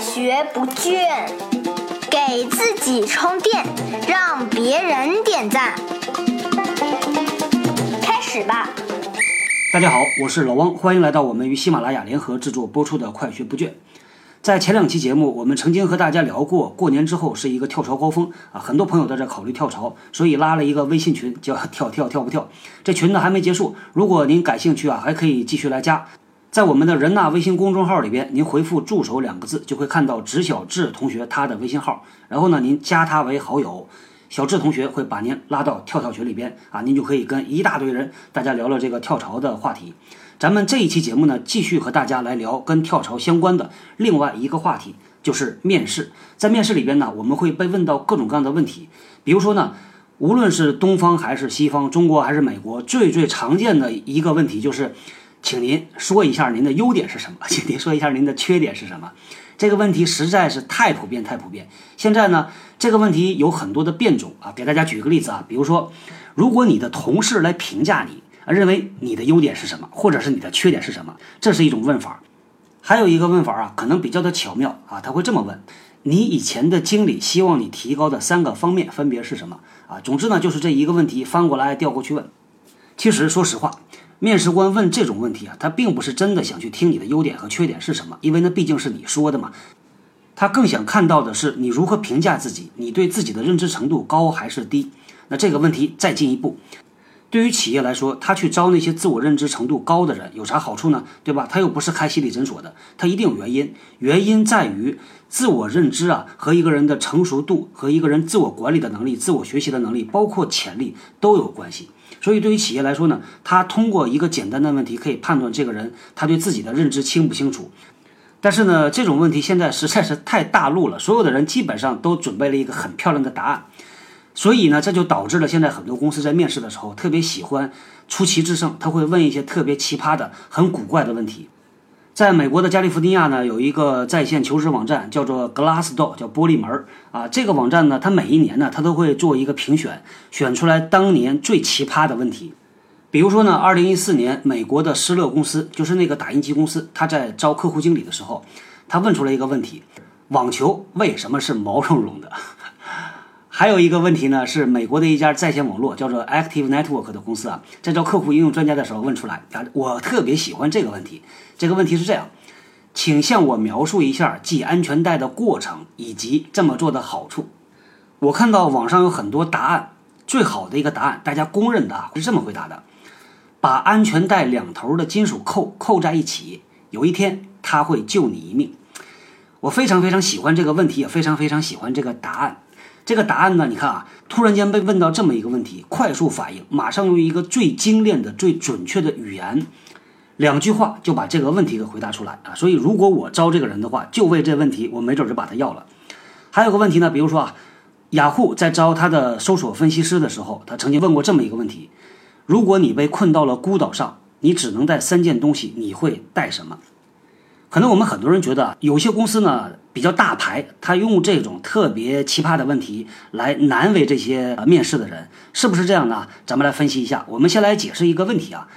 学不倦，给自己充电，让别人点赞。开始吧。大家好，我是老汪，欢迎来到我们与喜马拉雅联合制作播出的《快学不倦》。在前两期节目，我们曾经和大家聊过，过年之后是一个跳槽高峰啊，很多朋友都在考虑跳槽，所以拉了一个微信群，叫“跳跳跳不跳”。这群呢还没结束，如果您感兴趣啊，还可以继续来加。在我们的人纳微信公众号里边，您回复“助手”两个字，就会看到直小智同学他的微信号，然后呢，您加他为好友。小智同学会把您拉到跳跳群里边啊，您就可以跟一大堆人大家聊聊这个跳槽的话题。咱们这一期节目呢，继续和大家来聊跟跳槽相关的另外一个话题，就是面试。在面试里边呢，我们会被问到各种各样的问题，比如说呢，无论是东方还是西方，中国还是美国，最最常见的一个问题就是，请您说一下您的优点是什么，请您说一下您的缺点是什么。这个问题实在是太普遍，太普遍。现在呢，这个问题有很多的变种啊。给大家举个例子啊，比如说，如果你的同事来评价你，认为你的优点是什么，或者是你的缺点是什么，这是一种问法。还有一个问法啊，可能比较的巧妙啊，他会这么问：你以前的经理希望你提高的三个方面分别是什么啊？总之呢，就是这一个问题翻过来调过去问。其实说实话。面试官问这种问题啊，他并不是真的想去听你的优点和缺点是什么，因为那毕竟是你说的嘛。他更想看到的是你如何评价自己，你对自己的认知程度高还是低。那这个问题再进一步，对于企业来说，他去招那些自我认知程度高的人有啥好处呢？对吧？他又不是开心理诊所的，他一定有原因。原因在于自我认知啊，和一个人的成熟度、和一个人自我管理的能力、自我学习的能力，包括潜力都有关系。所以，对于企业来说呢，他通过一个简单的问题可以判断这个人他对自己的认知清不清楚。但是呢，这种问题现在实在是太大路了，所有的人基本上都准备了一个很漂亮的答案。所以呢，这就导致了现在很多公司在面试的时候特别喜欢出奇制胜，他会问一些特别奇葩的、很古怪的问题。在美国的加利福尼亚呢，有一个在线求职网站，叫做 Glassdoor，叫玻璃门啊。这个网站呢，它每一年呢，它都会做一个评选，选出来当年最奇葩的问题。比如说呢，二零一四年，美国的施乐公司，就是那个打印机公司，他在招客户经理的时候，他问出了一个问题：网球为什么是毛茸茸的？还有一个问题呢，是美国的一家在线网络叫做 Active Network 的公司啊，在招客户应用专家的时候问出来啊，我特别喜欢这个问题。这个问题是这样，请向我描述一下系安全带的过程以及这么做的好处。我看到网上有很多答案，最好的一个答案，大家公认的啊，是这么回答的：把安全带两头的金属扣扣在一起，有一天它会救你一命。我非常非常喜欢这个问题，也非常非常喜欢这个答案。这个答案呢？你看啊，突然间被问到这么一个问题，快速反应，马上用一个最精炼的、最准确的语言，两句话就把这个问题给回答出来啊！所以，如果我招这个人的话，就为这问题，我没准就把他要了。还有个问题呢，比如说啊，雅虎在招他的搜索分析师的时候，他曾经问过这么一个问题：如果你被困到了孤岛上，你只能带三件东西，你会带什么？可能我们很多人觉得，有些公司呢比较大牌，他用这种特别奇葩的问题来难为这些面试的人，是不是这样呢？咱们来分析一下。我们先来解释一个问题啊，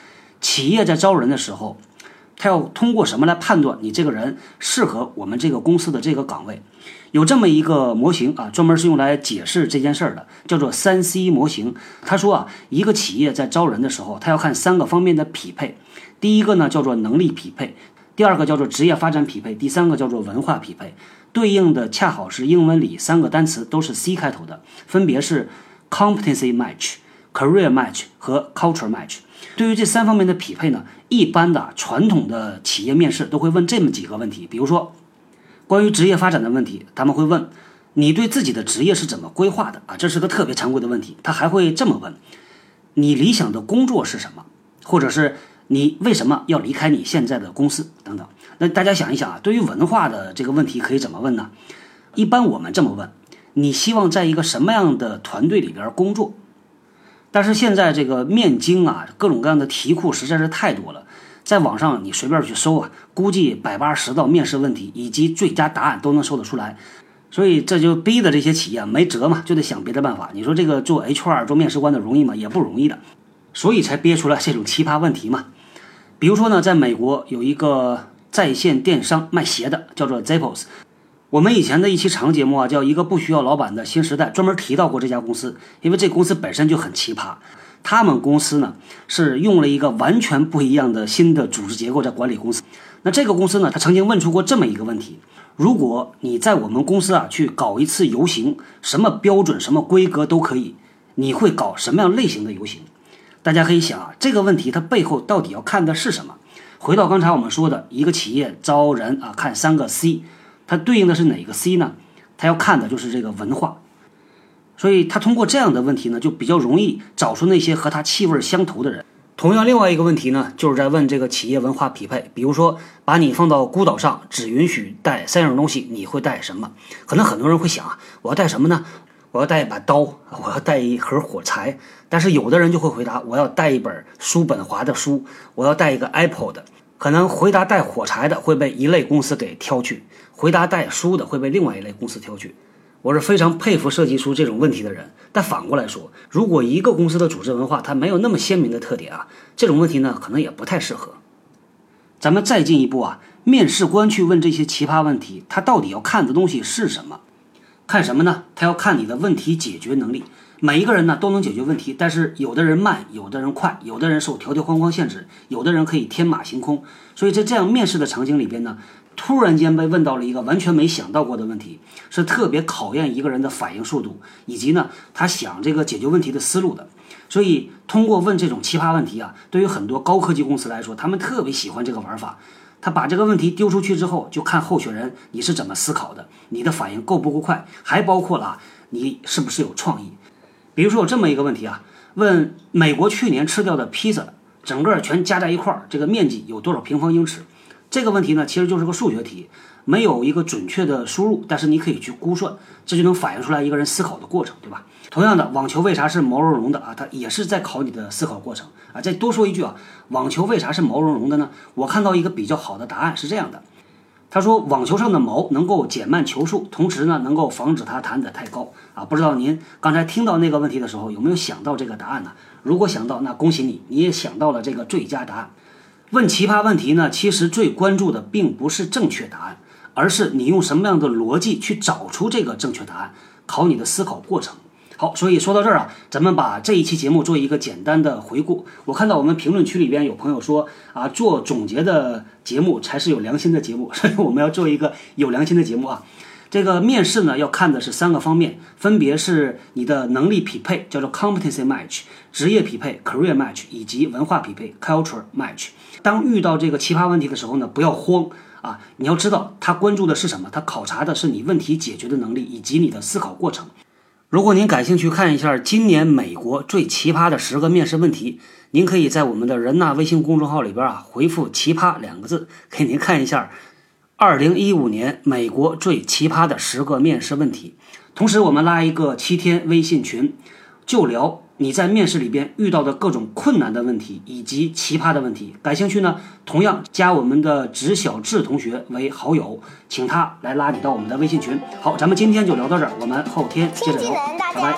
企业在招人的时候，他要通过什么来判断你这个人适合我们这个公司的这个岗位？有这么一个模型啊，专门是用来解释这件事儿的，叫做三 C 模型。他说啊，一个企业在招人的时候，他要看三个方面的匹配，第一个呢叫做能力匹配。第二个叫做职业发展匹配，第三个叫做文化匹配，对应的恰好是英文里三个单词都是 C 开头的，分别是 competency match、career match 和 culture match。对于这三方面的匹配呢，一般的传统的企业面试都会问这么几个问题，比如说关于职业发展的问题，他们会问你对自己的职业是怎么规划的啊，这是个特别常规的问题。他还会这么问，你理想的工作是什么，或者是。你为什么要离开你现在的公司？等等，那大家想一想啊，对于文化的这个问题可以怎么问呢？一般我们这么问：你希望在一个什么样的团队里边工作？但是现在这个面经啊，各种各样的题库实在是太多了，在网上你随便去搜啊，估计百八十道面试问题以及最佳答案都能搜得出来。所以这就逼的这些企业没辙嘛，就得想别的办法。你说这个做 HR 做面试官的容易吗？也不容易的，所以才憋出来这种奇葩问题嘛。比如说呢，在美国有一个在线电商卖鞋的，叫做 Zappos。我们以前的一期长节目啊，叫《一个不需要老板的新时代》，专门提到过这家公司，因为这公司本身就很奇葩。他们公司呢是用了一个完全不一样的新的组织结构在管理公司。那这个公司呢，他曾经问出过这么一个问题：如果你在我们公司啊去搞一次游行，什么标准、什么规格都可以，你会搞什么样类型的游行？大家可以想啊，这个问题它背后到底要看的是什么？回到刚才我们说的一个企业招人啊，看三个 C。它对应的是哪个 C 呢？它要看的就是这个文化，所以它通过这样的问题呢，就比较容易找出那些和它气味相投的人。同样，另外一个问题呢，就是在问这个企业文化匹配。比如说，把你放到孤岛上，只允许带三样东西，你会带什么？可能很多人会想啊，我要带什么呢？我要带一把刀，我要带一盒火柴。但是有的人就会回答，我要带一本叔本华的书，我要带一个 Apple 的。可能回答带火柴的会被一类公司给挑去，回答带书的会被另外一类公司挑去。我是非常佩服设计出这种问题的人。但反过来说，如果一个公司的组织文化它没有那么鲜明的特点啊，这种问题呢可能也不太适合。咱们再进一步啊，面试官去问这些奇葩问题，他到底要看的东西是什么？看什么呢？他要看你的问题解决能力。每一个人呢都能解决问题，但是有的人慢，有的人快，有的人受条条框框限制，有的人可以天马行空。所以在这样面试的场景里边呢，突然间被问到了一个完全没想到过的问题，是特别考验一个人的反应速度，以及呢他想这个解决问题的思路的。所以通过问这种奇葩问题啊，对于很多高科技公司来说，他们特别喜欢这个玩法。他把这个问题丢出去之后，就看候选人你是怎么思考的，你的反应够不够快，还包括了你是不是有创意。比如说有这么一个问题啊，问美国去年吃掉的披萨，整个全加在一块儿，这个面积有多少平方英尺？这个问题呢，其实就是个数学题，没有一个准确的输入，但是你可以去估算，这就能反映出来一个人思考的过程，对吧？同样的，网球为啥是毛茸茸的啊？它也是在考你的思考过程啊。再多说一句啊，网球为啥是毛茸茸的呢？我看到一个比较好的答案是这样的。他说，网球上的毛能够减慢球速，同时呢，能够防止它弹得太高啊。不知道您刚才听到那个问题的时候，有没有想到这个答案呢？如果想到，那恭喜你，你也想到了这个最佳答案。问奇葩问题呢，其实最关注的并不是正确答案，而是你用什么样的逻辑去找出这个正确答案，考你的思考过程。好，所以说到这儿啊，咱们把这一期节目做一个简单的回顾。我看到我们评论区里边有朋友说啊，做总结的节目才是有良心的节目，所以我们要做一个有良心的节目啊。这个面试呢，要看的是三个方面，分别是你的能力匹配，叫做 competency match；职业匹配 career match；以及文化匹配 culture match。当遇到这个奇葩问题的时候呢，不要慌啊，你要知道他关注的是什么，他考察的是你问题解决的能力以及你的思考过程。如果您感兴趣看一下今年美国最奇葩的十个面试问题，您可以在我们的人纳微信公众号里边啊回复“奇葩”两个字，给您看一下二零一五年美国最奇葩的十个面试问题。同时，我们拉一个七天微信群，就聊。你在面试里边遇到的各种困难的问题以及奇葩的问题，感兴趣呢？同样加我们的直小智同学为好友，请他来拉你到我们的微信群。好，咱们今天就聊到这儿，我们后天接着聊。大家 get 到了吗？